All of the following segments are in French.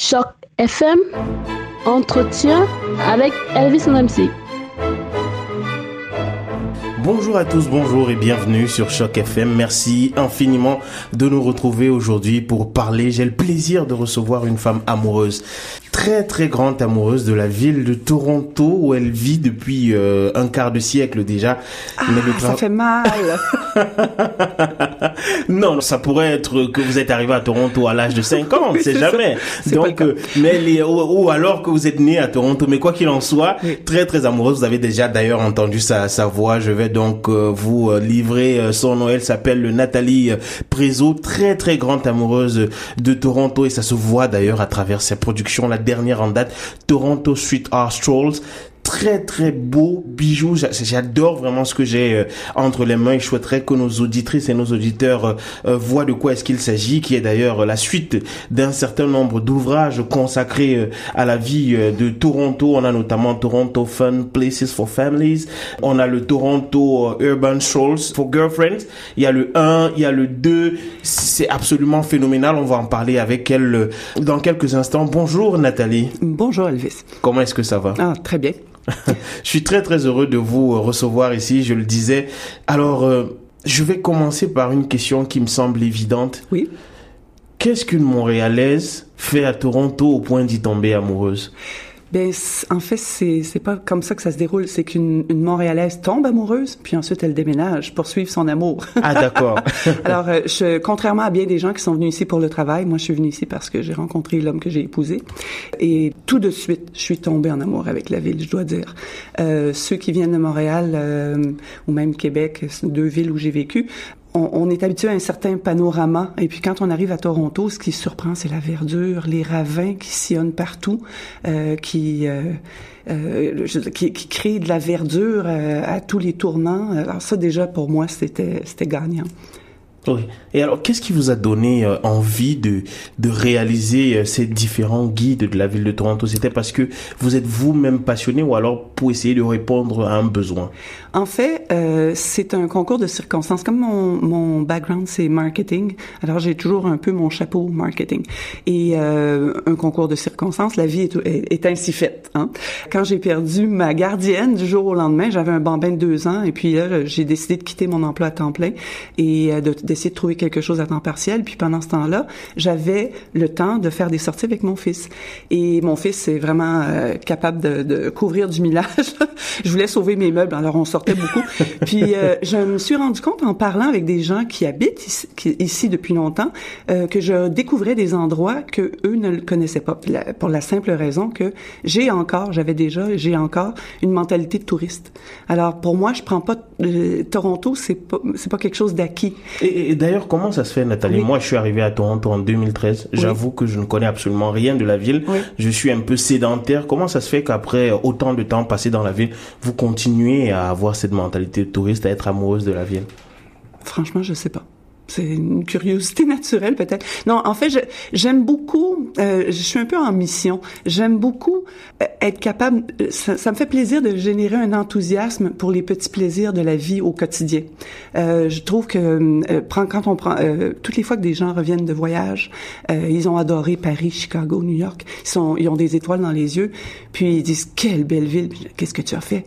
Choc FM, entretien avec Elvis MC. Bonjour à tous, bonjour et bienvenue sur Choc FM. Merci infiniment de nous retrouver aujourd'hui pour parler. J'ai le plaisir de recevoir une femme amoureuse très très grande amoureuse de la ville de Toronto où elle vit depuis euh, un quart de siècle déjà. Ah, ça fait mal. non, ça pourrait être que vous êtes arrivé à Toronto à l'âge de 5 ans, on ne sait jamais. Donc, euh, mais les, ou, alors que vous êtes né à Toronto. Mais quoi qu'il en soit, très très amoureuse. Vous avez déjà d'ailleurs entendu sa, sa voix. Je vais donc euh, vous livrer son nom. Elle s'appelle Nathalie Prézo, très très grande amoureuse de Toronto et ça se voit d'ailleurs à travers ses productions. La dernière en date, Toronto Street Art Strolls très très beau bijou. J'adore vraiment ce que j'ai euh, entre les mains. Je souhaiterais que nos auditrices et nos auditeurs euh, euh, voient de quoi est-ce qu'il s'agit, qui est d'ailleurs la suite d'un certain nombre d'ouvrages consacrés à la vie de Toronto. On a notamment Toronto Fun Places for Families. On a le Toronto Urban Strolls for Girlfriends. Il y a le 1, il y a le 2. C'est absolument phénoménal. On va en parler avec elle dans quelques instants. Bonjour Nathalie. Bonjour Elvis. Comment est-ce que ça va? Ah, très bien. je suis très très heureux de vous euh, recevoir ici, je le disais. Alors, euh, je vais commencer par une question qui me semble évidente. Oui. Qu'est-ce qu'une Montréalaise fait à Toronto au point d'y tomber amoureuse? Ben, en fait, c'est c'est pas comme ça que ça se déroule. C'est qu'une une Montréalaise tombe amoureuse, puis ensuite elle déménage pour suivre son amour. Ah d'accord. Alors, euh, je, contrairement à bien des gens qui sont venus ici pour le travail, moi je suis venue ici parce que j'ai rencontré l'homme que j'ai épousé, et tout de suite, je suis tombée en amour avec la ville. Je dois dire. Euh, ceux qui viennent de Montréal euh, ou même Québec, deux villes où j'ai vécu, on, est habitué à un certain panorama. Et puis quand on arrive à Toronto, ce qui surprend, c'est la verdure, les ravins qui sillonnent partout, euh, qui, euh, euh, qui, qui créent de la verdure à tous les tournants. Alors ça, déjà, pour moi, c'était gagnant. Oui. Et alors, qu'est-ce qui vous a donné envie de, de réaliser ces différents guides de la ville de Toronto? C'était parce que vous êtes vous-même passionné ou alors pour essayer de répondre à un besoin? En fait, euh, c'est un concours de circonstances. Comme mon, mon background, c'est marketing, alors j'ai toujours un peu mon chapeau marketing. Et euh, un concours de circonstances, la vie est, est, ainsi faite. Hein? Quand j'ai perdu ma gardienne du jour au lendemain, j'avais un bambin de deux ans et puis là, j'ai décidé de quitter mon emploi à temps plein et de d'essayer de trouver quelque chose à temps partiel. Puis pendant ce temps-là, j'avais le temps de faire des sorties avec mon fils. Et mon fils est vraiment euh, capable de, de, couvrir du millage. je voulais sauver mes meubles, alors on beaucoup. Puis euh, je me suis rendu compte en parlant avec des gens qui habitent ici, ici depuis longtemps euh, que je découvrais des endroits que eux ne connaissaient pas. pour la simple raison que j'ai encore, j'avais déjà, j'ai encore une mentalité de touriste. Alors pour moi, je prends pas Toronto, c'est pas c'est pas quelque chose d'acquis. Et, d'ailleurs, comment ça se fait, Nathalie? Moi, je suis arrivé à Toronto en 2013. J'avoue que je ne connais absolument rien de la ville. Je suis un peu sédentaire. Comment ça se fait qu'après autant de temps passé dans la ville, vous continuez à avoir cette mentalité de touriste, à être amoureuse de la ville? Franchement, je sais pas c'est une curiosité naturelle peut-être. Non, en fait, j'aime beaucoup. Euh, je suis un peu en mission. J'aime beaucoup euh, être capable. Euh, ça, me fait plaisir de générer un enthousiasme pour les petits plaisirs de la vie au quotidien. Euh, je trouve que euh, quand on prend toutes les fois que des gens reviennent de voyage, ils ont adoré Paris, Chicago, New York. Ils sont, ils ont des étoiles dans les yeux. Puis ils disent quelle belle ville. Qu'est-ce que tu as fait?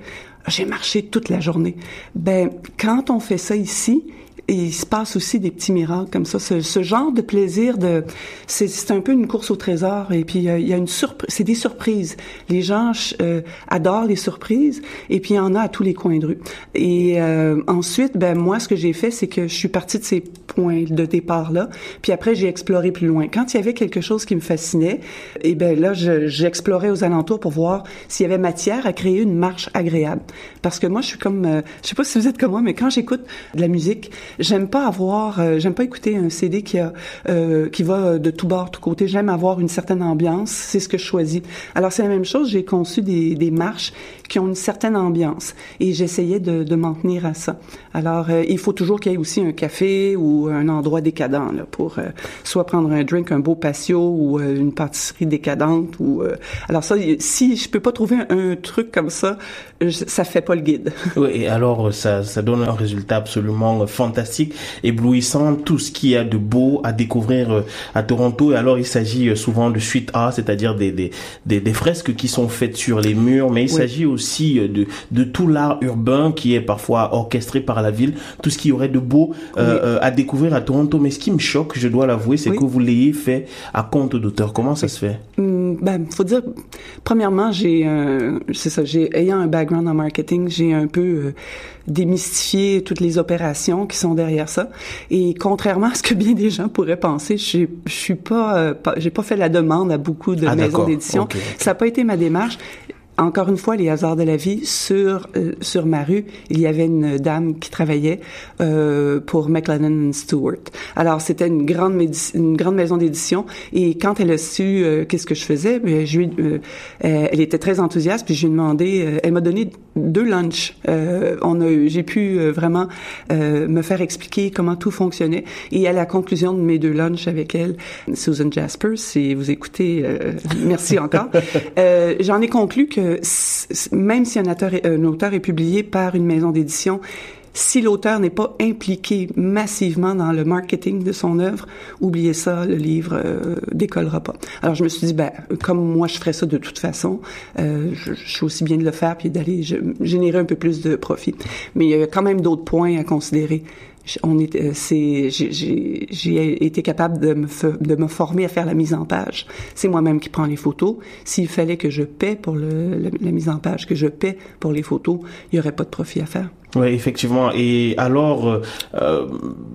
J'ai marché toute la journée. Ben quand on fait ça ici et il se passe aussi des petits miracles comme ça. Ce, ce genre de plaisir de, c'est un peu une course au trésor. Et puis euh, il y a une surprise, c'est des surprises. Les gens euh, adorent les surprises. Et puis il y en a à tous les coins de rue. Et euh, ensuite, ben moi, ce que j'ai fait, c'est que je suis partie de ces points de départ là. Puis après, j'ai exploré plus loin. Quand il y avait quelque chose qui me fascinait, et ben là, j'explorais aux alentours pour voir s'il y avait matière à créer une marche agréable. Parce que moi, je suis comme, je sais pas si vous êtes comme moi, mais quand j'écoute de la musique J'aime pas avoir, euh, j'aime pas écouter un CD qui a, euh, qui va de tout bord, tout côté. J'aime avoir une certaine ambiance. C'est ce que je choisis. Alors c'est la même chose. J'ai conçu des, des marches qui ont une certaine ambiance et j'essayais de, de m'en tenir à ça. Alors euh, il faut toujours qu'il y ait aussi un café ou ou un endroit décadent là, pour euh, soit prendre un drink, un beau patio ou euh, une pâtisserie décadente. Ou alors ça, si je peux pas trouver un, truc comme ça, ça fait pas le guide. Oui, et alors ça, ça donne un résultat absolument fantastique, éblouissant, tout ce qu'il y a de beau à découvrir à Toronto. Et alors il s'agit souvent de suite A, c'est-à-dire des, des, des, des, fresques qui sont faites sur les murs, mais il s'agit aussi de, de tout l'art urbain qui est parfois orchestré par la ville, tout ce qu'il y aurait de beau euh, euh, à découvrir à Toronto. Mais ce qui me choque, je dois l'avouer, c'est que vous l'ayez fait à compte d'auteur. Comment ça se fait? Hum, Ben, faut dire, premièrement, j'ai, c'est ça, j'ai ayant un background en marketing, j'ai un peu euh, démystifié toutes les opérations qui sont derrière ça. Et contrairement à ce que bien des gens pourraient penser, je, suis pas, j'ai pas fait la demande à beaucoup de ah, maisons d'édition. Ça n'a pas été ma démarche encore une fois, les hasards de la vie, sur euh, sur ma rue, il y avait une dame qui travaillait euh, pour McLennan Stewart. Alors, c'était une grande une grande maison d'édition et quand elle a su euh, qu'est-ce que je faisais, ben, je lui, elle était très enthousiaste puis je lui ai demandé, elle m'a donné deux lunchs. on a, j'ai pu vraiment me faire expliquer comment tout fonctionnait et à la conclusion de mes deux lunchs avec elle, Susan Jasper, si vous écoutez, merci encore. j'en ai conclu que même si un auteur, est, publié par une maison d'édition, si l'auteur n'est pas impliqué massivement dans le marketing de son œuvre, oubliez ça, le livre euh, décollera pas. Alors je me suis dit, ben comme moi je ferais ça de toute façon, euh, je, je, suis aussi bien de le faire puis d'aller générer un peu plus de profit. Mais il y a quand même d'autres points à considérer on euh, j'ai été capable de me, de me former à faire la mise en page. C'est moi-même qui prends les photos. S'il fallait que je paie pour le, la mise en page, que je paie pour les photos, il y aurait pas de profit à faire. Oui, effectivement. Et alors, euh, euh,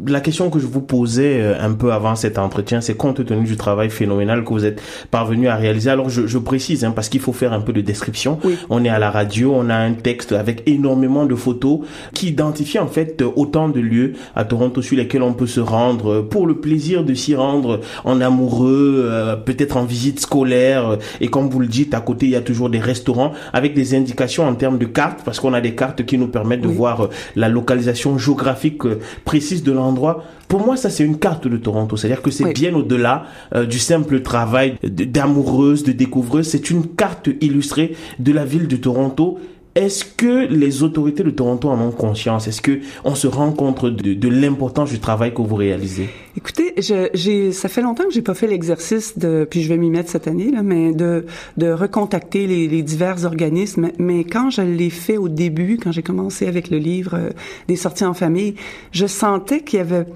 la question que je vous posais euh, un peu avant cet entretien, c'est compte tenu du travail phénoménal que vous êtes parvenu à réaliser. Alors, je, je précise, hein, parce qu'il faut faire un peu de description. On est à la radio, on a un texte avec énormément de photos qui identifient en fait autant de lieux à Toronto sur lesquels on peut se rendre pour le plaisir de s'y rendre en amoureux, peut-être en visite scolaire. Et comme vous le dites, à côté, il y a toujours des restaurants avec des indications en termes de cartes, parce qu'on a des cartes qui nous permettent de voir euh, la localisation géographique euh, précise de l'endroit. Pour moi, ça c'est une carte de Toronto. C'est-à-dire que c'est bien au-delà euh, du simple travail d'amoureuse, de découvreuse. C'est une carte illustrée de la ville de Toronto est-ce que les autorités de Toronto en ont conscience? Est-ce que on se rend compte de, l'importance du travail que vous réalisez? Écoutez, j'ai, ça fait longtemps que j'ai pas fait l'exercice de, puis je vais m'y mettre cette année là, mais de de recontacter les, les divers organismes. Mais quand je l'ai fait au début, quand j'ai commencé avec le livre euh, des sorties en famille, je sentais qu'il y avait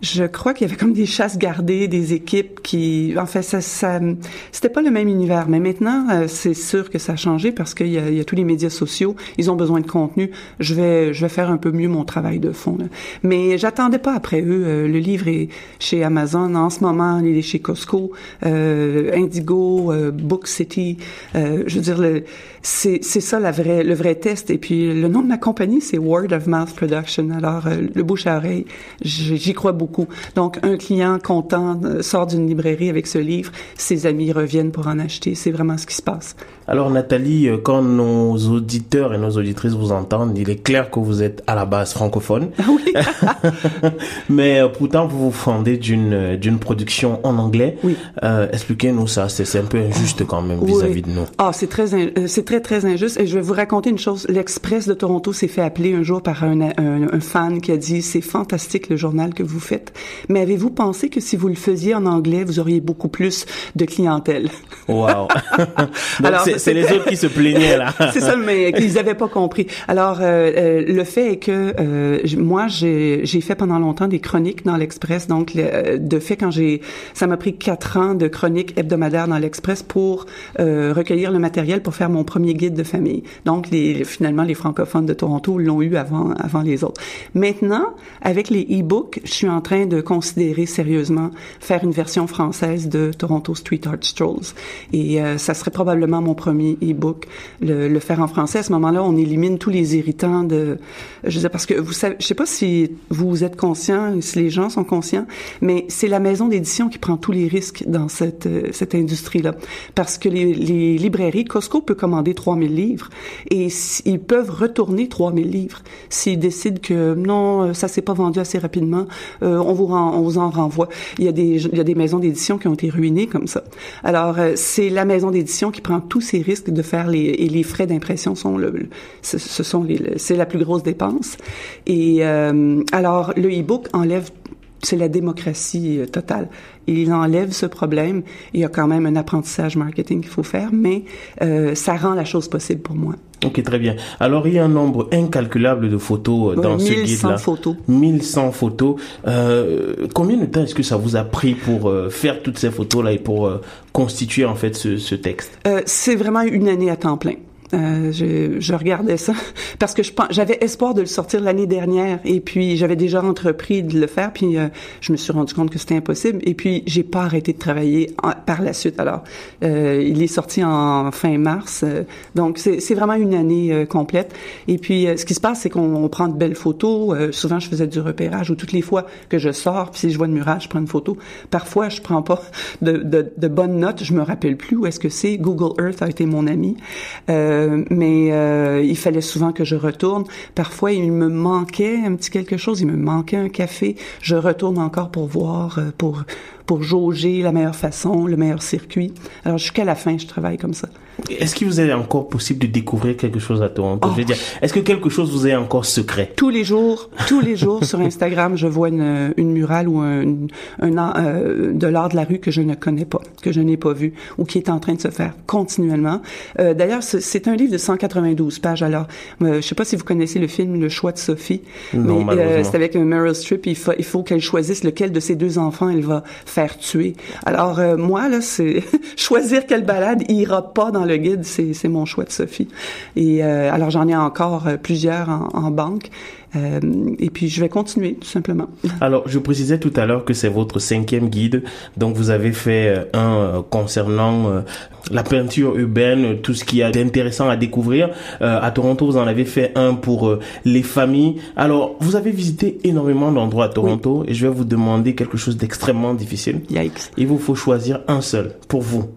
je crois qu'il y avait comme des chasses gardées, des équipes qui, en fait, ça, ça c'était pas le même univers. Mais maintenant, euh, c'est sûr que ça a changé parce qu'il y y a tous les médias sociaux. Ils ont besoin de contenu. Je vais, je vais faire un peu mieux mon travail de fond. Là. Mais j'attendais pas après eux. Euh, le livre est chez Amazon en ce moment. Il est chez Costco, euh, Indigo, euh, Book City. je veux dire, c'est, ça la vraie, le vrai test. Et puis le nom de ma compagnie, c'est Word of Mouth Production. Alors le bouche à oreille, j'y crois beaucoup donc, un client content euh, sort d'une librairie avec ce livre, ses amis reviennent pour en acheter. C'est vraiment ce qui se passe. Alors, Nathalie, euh, quand nos auditeurs et nos auditrices vous entendent, il est clair que vous êtes à la base francophone. Ah oui. Mais euh, pourtant, vous vous fondez d'une d'une production en anglais. Oui. Expliquez-nous ça. C'est un peu injuste quand même vis-à-vis de nous. Ah, c'est très c'est très très injuste. Et je vais vous raconter une chose. L'Express de Toronto s'est fait appeler un jour par un, un, un fan qui a dit c'est fantastique le journal que vous faites mais avez-vous pensé que si vous le faisiez en anglais, vous auriez beaucoup plus de clientèle? Wow. Alors, c'est les autres qui se plaignaient, là. c'est ça, mais qu'ils n'avaient pas compris. Alors, euh, euh, le fait est que euh, moi, j'ai fait pendant longtemps des chroniques dans l'Express. Donc, de fait, quand j'ai... Ça m'a pris quatre ans de chroniques hebdomadaires dans l'Express pour recueillir le matériel pour faire mon premier guide de famille. Donc, les, finalement, les francophones de Toronto l'ont eu avant, avant les autres. Maintenant, avec les e-books, je suis en train de considérer sérieusement faire une version française de Toronto Street Art Strolls. Et euh, ça serait probablement mon premier e-book, le, le, faire en français. À ce moment-là, on élimine tous les irritants de, je sais parce que vous savez, je sais pas si vous êtes conscient, si les gens sont conscients, mais c'est la maison d'édition qui prend tous les risques dans cette euh, cette industrie-là, parce que les, les librairies, Costco peut commander 3000 livres et ils peuvent retourner 3000 livres s'ils décident que non, ça s'est pas vendu assez rapidement, euh, on vous on vous en renvoie. Il y a des il y a des maisons d'édition qui ont été ruinées comme ça. Alors euh, c'est la maison d'édition qui prend tous ces risques de faire les et les frais d'impression sont le, ce, sont les c'est la plus grosse dépense. Et euh, alors le e-book enlève c'est la démocratie euh, totale. Il enlève ce problème. Il y a quand même un apprentissage marketing qu'il faut faire, mais euh, ça rend la chose possible pour moi. Ok, très bien. Alors, il y a un nombre incalculable de photos euh, dans ce guide-là. 1100 photos. 1100 photos. Euh, combien de temps est-ce que ça vous a pris pour euh, faire toutes ces photos-là et pour constituer en fait ce, ce texte? C'est vraiment une année à temps plein. Euh, je, je, regardais ça parce que je j'avais espoir de le sortir l'année dernière et puis j'avais déjà entrepris de le faire puis euh, je me suis rendu compte que c'était impossible et puis j'ai pas arrêté de travailler par la suite alors. Euh, il est sorti en fin mars euh, donc c'est vraiment une année complète et puis ce qui se passe c'est qu'on prend de belles photos souvent je faisais du repérage ou toutes les fois que je sors puis si je vois une murage je prends une photo. Parfois je prends pas de, de, de bonnes notes je me rappelle plus où est-ce que c'est. Google Earth a été mon ami euh, mais euh, il fallait souvent que je retourne. Parfois, il me manquait un petit quelque chose, il me manquait un café. Je retourne encore pour voir, euh, pour pour jauger la meilleure façon, le meilleur circuit. Alors jusqu'à la fin, je travaille comme ça. Est-ce qu'il vous est encore possible de découvrir quelque chose à Toronto Je veux oh. dire, est-ce que quelque chose vous est encore secret? Tous les jours, tous les jours sur Instagram, je vois une, une murale ou un, un euh, de l'art de la rue que je ne connais pas, que je n'ai pas vu ou qui est en train de se faire continuellement. Euh, D'ailleurs, c'est un livre de 192 pages. Alors, euh, je sais pas si vous connaissez le film Le choix de Sophie, non, mais euh, c'est avec Meryl Streep. Il faut, il faut qu'elle choisisse lequel de ses deux enfants elle va faire tuer. Alors euh, moi là, c'est choisir quelle balade ira pas dans le guide, c'est mon choix de Sophie. Et euh, alors j'en ai encore euh, plusieurs en, en banque. Euh, et puis je vais continuer tout simplement. Alors je précisais tout à l'heure que c'est votre cinquième guide, donc vous avez fait un concernant la peinture urbaine, tout ce qui est intéressant à découvrir. à Toronto, vous en avez fait un pour les familles. Alors vous avez visité énormément d'endroits à Toronto et je vais vous demander quelque chose d'extrêmement difficile. Yikes. Il vous faut choisir un seul pour vous.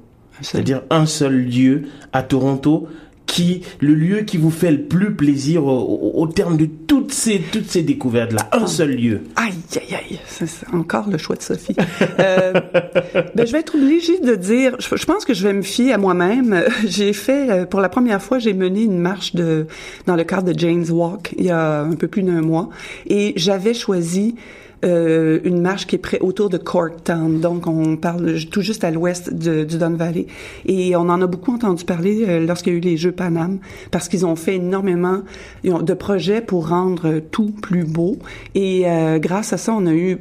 C'est-à-dire un seul lieu à Toronto qui le lieu qui vous fait le plus plaisir au, terme de toutes ces toutes ces découvertes là un seul lieu. Aïe aïe aïe. C'est encore le choix de Sophie. Euh, ben, je vais être obligée de dire je, pense que je vais me fier à moi-même. J'ai fait euh, pour la première fois j'ai mené une marche de dans le cadre de Jane's Walk il y a un peu plus d'un mois. Et j'avais choisi euh, une marche qui est près autour de Corktown. Donc, on parle tout juste à l'ouest du Don Valley. Et on en a beaucoup entendu parler euh, lorsqu'il y a eu les Jeux Paname, parce qu'ils ont fait énormément de projets pour rendre tout plus beau. Et euh, grâce à ça, on a eu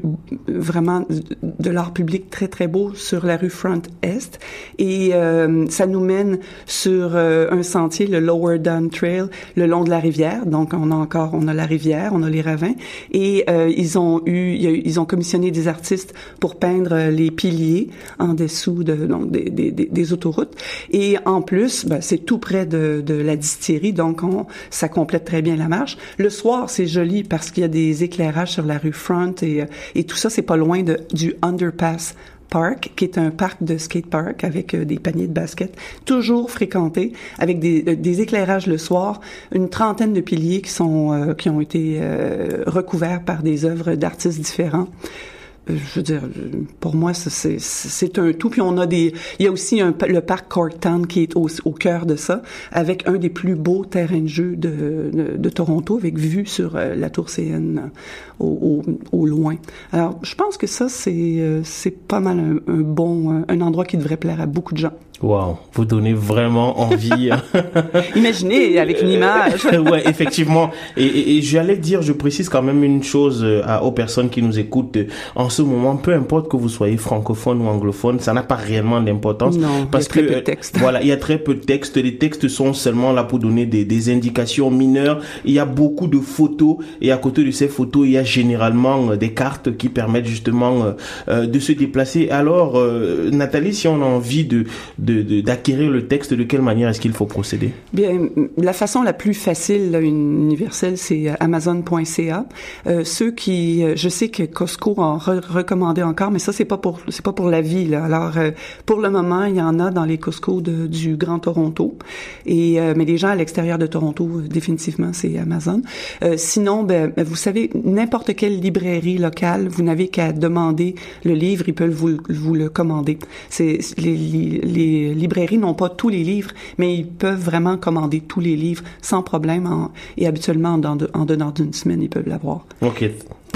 vraiment de l'art public très, très beau sur la rue Front Est. Et euh, ça nous mène sur un sentier, le Lower Down Trail, le long de la rivière. Donc, on a encore, on a la rivière, on a les ravins. Et ils ont eu ils ont commissionné des artistes pour peindre les piliers en dessous de, donc des, des, des autoroutes. Et en plus, ben, c'est tout près de, de, la distillerie, donc on, ça complète très bien la marche. Le soir, c'est joli parce qu'il y a des éclairages sur la rue Front et, et tout ça, c'est pas loin de, du underpass Park, qui est un parc de skate park avec euh, des paniers de basket, toujours fréquenté, avec des, euh, des, éclairages le soir, une trentaine de piliers qui sont euh, qui ont été recouverts par des œuvres d'artistes différents je veux dire, pour moi, c'est un tout. Puis on a des, il y a aussi un, le parc Corktown qui est au, au cœur de ça, avec un des plus beaux terrains de jeu de, de, de Toronto, avec vue sur euh, la tour CN au, au, au, loin. Alors, je pense que ça, c'est euh, c'est pas mal un, un bon, un endroit qui devrait plaire à beaucoup de gens. Wow, vous donnez vraiment envie. Hein. Imaginez avec une image. ouais, effectivement. Et, et, et j'allais dire, je précise quand même une chose euh, à, aux personnes qui nous écoutent. En ce moment, peu importe que vous soyez francophone ou anglophone, ça n'a pas réellement d'importance. Non, parce il y a très que peu de euh, textes. voilà, il y a très peu de textes. Les textes sont seulement là pour donner des, des indications mineures. Il y a beaucoup de photos et à côté de ces photos, il y a généralement euh, des cartes qui permettent justement de se déplacer. Alors, euh, Nathalie, si on a envie de de- de- d'acquérir le texte, de quelle manière est-ce qu'il faut procéder? Bien, la façon la plus facile, là, universelle, c'est euh, Amazon.ca. Euh, ceux qui, euh, je sais que Costco en re- encore, mais ça c'est pas pour, c'est pas pour la vie. Là. Alors, euh, pour le moment, il y en a dans les Costco de- du Grand Toronto. Et euh, mais les gens à l'extérieur de Toronto, euh, définitivement, c'est Amazon. Sinon, ben, vous savez, n'importe quelle librairie locale, vous n'avez qu'à demander le livre, ils peuvent vous, vous le commander. C'est les, les, les librairies n'ont pas tous les livres, mais ils peuvent vraiment commander tous les livres sans problème. en- et habituellement, en dedans d'une semaine, ils peuvent l'avoir. Ok,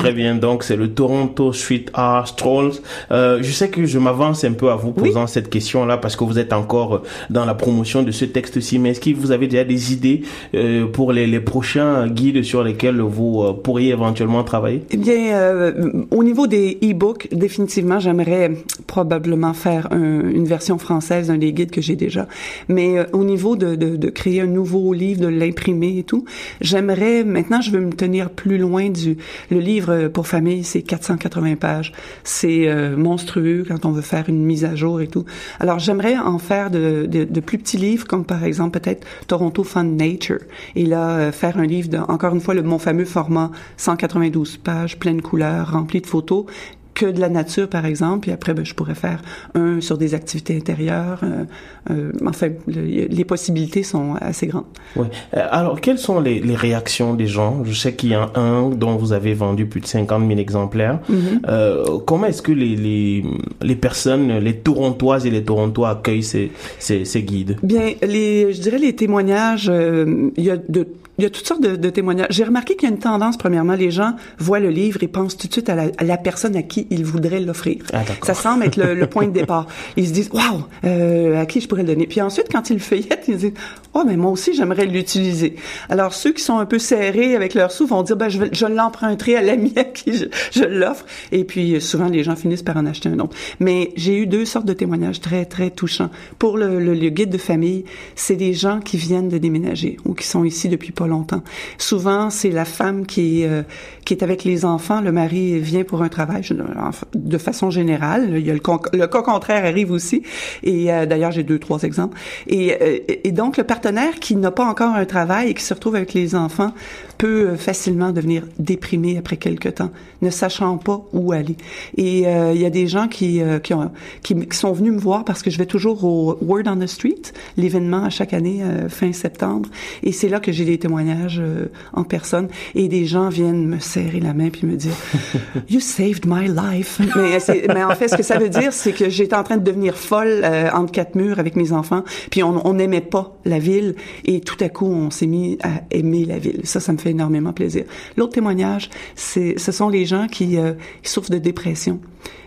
très bien. Donc c'est le Toronto Street Art Strolls. Euh, je sais que je m'avance un peu à vous posant cette question-là parce que vous êtes encore dans la promotion de ce texte-ci. Mais est-ce que vous avez déjà des idées euh, pour les, les prochains guides sur lesquels vous euh, pourriez éventuellement travailler? Eh bien, euh, au niveau des e-books, définitivement, j'aimerais probablement faire un- une version française d'un des guides que j'ai déjà. Mais euh, au niveau de, de, de créer un nouveau livre, de l'imprimer et tout, j'aimerais, maintenant, je veux me tenir plus loin du... Le livre pour famille, c'est 480 pages. C'est euh, monstrueux quand on veut faire une mise à jour et tout. Alors, j'aimerais en faire de plus petits livres, comme par exemple peut-être Toronto Fun Nature. Et là, euh, faire un livre de, encore une fois, le, mon fameux format 192 pages, pleine couleur, rempli de photos, que de la nature, par exemple, puis après, ben, je pourrais faire un sur des activités intérieures. euh, euh, enfin, le- les possibilités sont assez grandes. Euh, alors, quelles sont les, les réactions des gens? Je sais qu'il y a un dont vous avez vendu plus de 50 000 exemplaires. Euh, comment est-ce que les, les, les personnes, les Torontoises et les Torontois accueillent ces, ces, ces guides? Bien, les, je dirais les témoignages, il y a de il y a toutes sortes de, de témoignages. J'ai remarqué qu'il y a une tendance, premièrement, les gens voient le livre et pensent tout de suite à la, à la personne à qui ils voudraient l'offrir. Ah. Ça semble être le, le point de départ. Ils se disent, waouh, euh, à qui je pourrais le donner. Puis ensuite, quand ils le feuillettent, ils se disent, oh, mais moi aussi, j'aimerais l'utiliser. Alors, ceux qui sont un peu serrés avec leurs sous vont dire, ben, je, vais- je l'emprunterai à l'ami à qui je, je l'offre. Et puis, souvent, les gens finissent par en acheter un autre. Mais j'ai eu deux sortes de témoignages très, très touchants. Pour le, le- le guide de famille, c'est des gens qui viennent de déménager ou qui sont ici depuis pas longtemps. Souvent, c'est la femme qui euh, qui est avec les enfants. Le mari vient pour un travail. De façon générale, il y a le, le cas contraire arrive aussi. Et euh, d'ailleurs, j'ai deux, trois exemples. Et, euh, et donc, le partenaire qui n'a pas encore un travail et qui se retrouve avec les enfants peut euh, facilement devenir déprimé après quelque temps, ne sachant pas où aller. Et euh, il y a des gens qui, euh, qui, ont, qui, sont venus me voir parce que je vais toujours au Word on the Street, l'événement à chaque année fin septembre. Et c'est là que j'ai des témoignages euh, en personne. Et des gens viennent me serrer la main puis me dire « You saved my life ». Mais, mais en fait, ce que ça veut dire, c'est que j'étais en train de devenir folle euh, entre quatre murs avec mes enfants. Puis on on n'aimait pas la ville. Et tout à coup, on s'est mis à aimer la ville. Ça, ça me fait énormément plaisir. L'autre témoignage, c'est, ce sont les gens qui, euh, qui souffrent de dépression.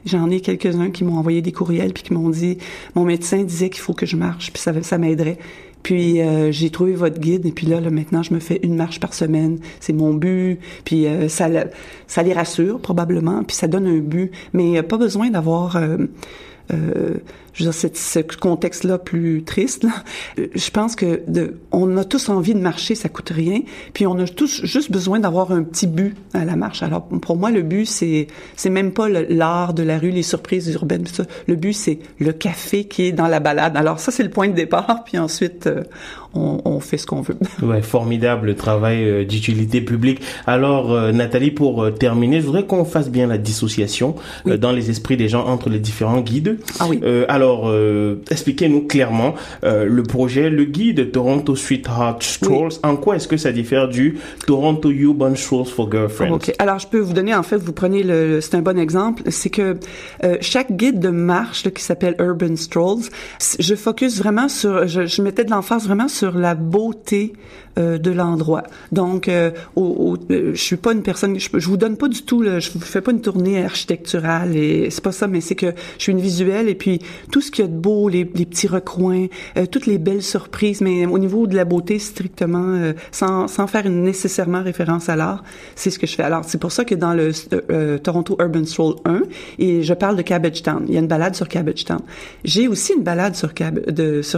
J'en ai quelques-uns qui m'ont envoyé des courriels puis qui m'ont dit mon médecin disait qu'il faut que je marche puis ça ça m'aiderait. Puis euh, j'ai trouvé votre guide et puis là, là maintenant je me fais une marche par semaine, c'est mon but. Puis euh, ça ça les rassure probablement puis ça donne un but mais pas besoin d'avoir euh, euh, je veux dire, ce contexte-là plus triste, là, euh, je pense que de, on a tous envie de marcher, ça coûte rien, puis on a tous juste besoin d'avoir un petit but à la marche. Alors pour moi, le but c'est c'est même pas l'art de la rue, les surprises urbaines, tout ça. Le but c'est le café qui est dans la balade. Alors ça c'est le point de départ, puis ensuite euh, on, on fait ce qu'on veut. Ouais, formidable travail euh, d'utilité publique. Alors, Nathalie, pour terminer, je voudrais qu'on fasse bien la dissociation dans les esprits des gens entre les différents guides. Ah oui. Euh, alors, euh, expliquez-nous clairement euh, le projet, le guide Toronto Street Art Strolls. En quoi est-ce que ça diffère du Toronto Urban Strolls for Girlfriends? Ok. Alors, je peux vous donner, en fait, vous prenez le, c'est un bon exemple, c'est que euh, chaque guide de marche là, qui s'appelle Urban Strolls, je focus vraiment sur, je, je mettais de l'emphase vraiment sur la beauté euh, de l'endroit. Donc, euh, au, au- euh, je suis pas une personne, je, je vous donne pas du tout, là, je vous fais pas une tournée architecturale et c'est pas ça, mais c'est que je suis une visuelle et puis tout ce qu'il y a de beau, les, les petits recoins, euh, toutes les belles surprises, mais au niveau de la beauté strictement, euh, sans, sans faire une, nécessairement référence à l'art, c'est ce que je fais. Alors c'est pour ça que dans le euh, Toronto Urban Stroll 1, et je parle de Cabbage Town, il y a une balade sur Cabbage Town. J'ai aussi une balade sur, Cab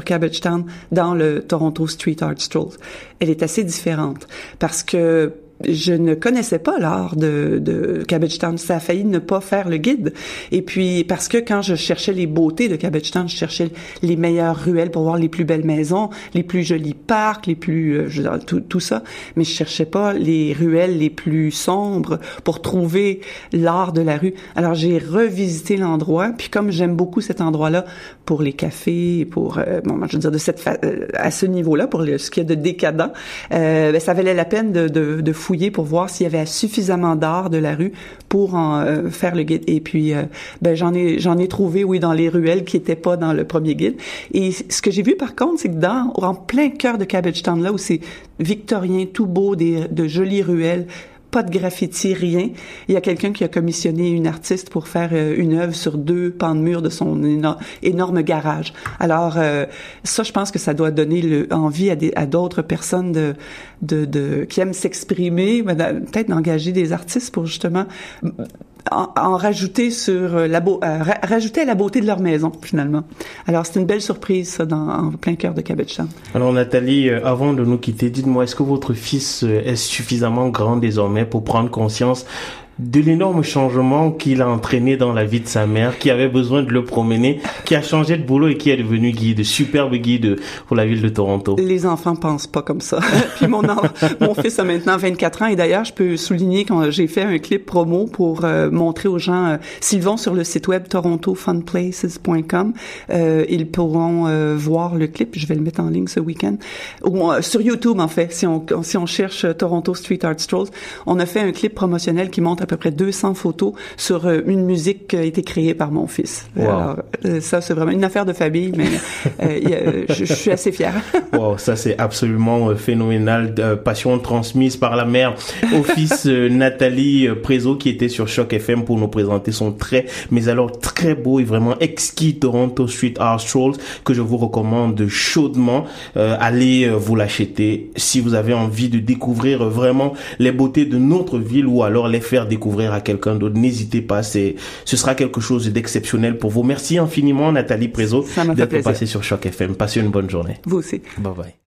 Cabbage Town dans le Toronto Street Art Strolls. Elle est assez différente. Parce que je ne connaissais pas l'art de, de Cabbage Town. Ça a failli ne pas faire le guide. Et puis, parce que quand je cherchais les beautés de Cabbage Town, je cherchais les meilleures ruelles pour voir les plus belles maisons, les plus jolis parcs, les plus, euh, je, tout, tout ça. Mais je cherchais pas les ruelles les plus sombres pour trouver l'art de la rue. Alors, j'ai revisité l'endroit. Puis, comme j'aime beaucoup cet endroit-là pour les cafés, pour, euh, bon, je veux dire, de cette euh, à ce niveau-là, pour le, ce qu'il y a de décadent, euh, ben, ça valait la peine de, de, de pour voir s'il y avait suffisamment d'art de la rue pour en euh, faire le guide. Et puis, euh, ben j'en ai j'en ai trouvé, oui, dans les ruelles qui étaient pas dans le premier guide. Et ce que j'ai vu par contre, c'est que dans en plein cœur de Cabbage Town, là où c'est victorien, tout beau, des, de jolies ruelles, pas de graffiti, rien. Il y a quelqu'un qui a commissionné une artiste pour faire euh, une œuvre sur deux pans de mur de son énorme garage. Alors euh, ça, je pense que ça doit donner le, envie à d'autres personnes de, de, qui aiment s'exprimer, peut-être d'engager des artistes pour justement en, rajouter sur euh, la euh, rajouter à la beauté de leur maison finalement. Alors c'est une belle surprise ça dans en plein cœur de Town. Alors Nathalie, euh, avant de nous quitter, dites-moi est-ce que votre fils est suffisamment grand désormais pour prendre conscience de l'énorme changement qu'il a entraîné dans la vie de sa mère, qui avait besoin de le promener, qui a changé de boulot et qui est devenu guide, superbe guide pour la ville de Toronto. Les enfants pensent pas comme ça. Puis mon mon fils a maintenant 24 ans et d'ailleurs, je peux souligner quand j'ai fait un clip promo pour euh, montrer aux gens, euh, s'ils vont sur le site web torontofunplaces.com, euh, ils pourront euh, voir le clip. Je vais le mettre en ligne ce week-end. Ou sur YouTube en fait, si on si on cherche Toronto Street Art Strolls, on a fait un clip promotionnel qui montre peu près 200 photos sur euh, une musique qui a été créée par mon fils. Alors, euh, ça, c'est vraiment une affaire de famille, mais euh, je, je, suis assez fière. wow, ça, c'est absolument phénoménal. De passion transmise par la mère au fils Nathalie Prézo, qui était sur Choc FM pour nous présenter son très, mais alors très beau et vraiment exquis Toronto Street Art Strolls, que je vous recommande chaudement. allez vous l'acheter si vous avez envie de découvrir vraiment les beautés de notre ville ou alors les faire découvrir découvrir à quelqu'un d'autre, n'hésitez pas, c'est, ce sera quelque chose d'exceptionnel pour vous. Merci infiniment, Nathalie Prézo, d'être passée sur Choc FM. Passez une bonne journée. Vous aussi. Bye bye.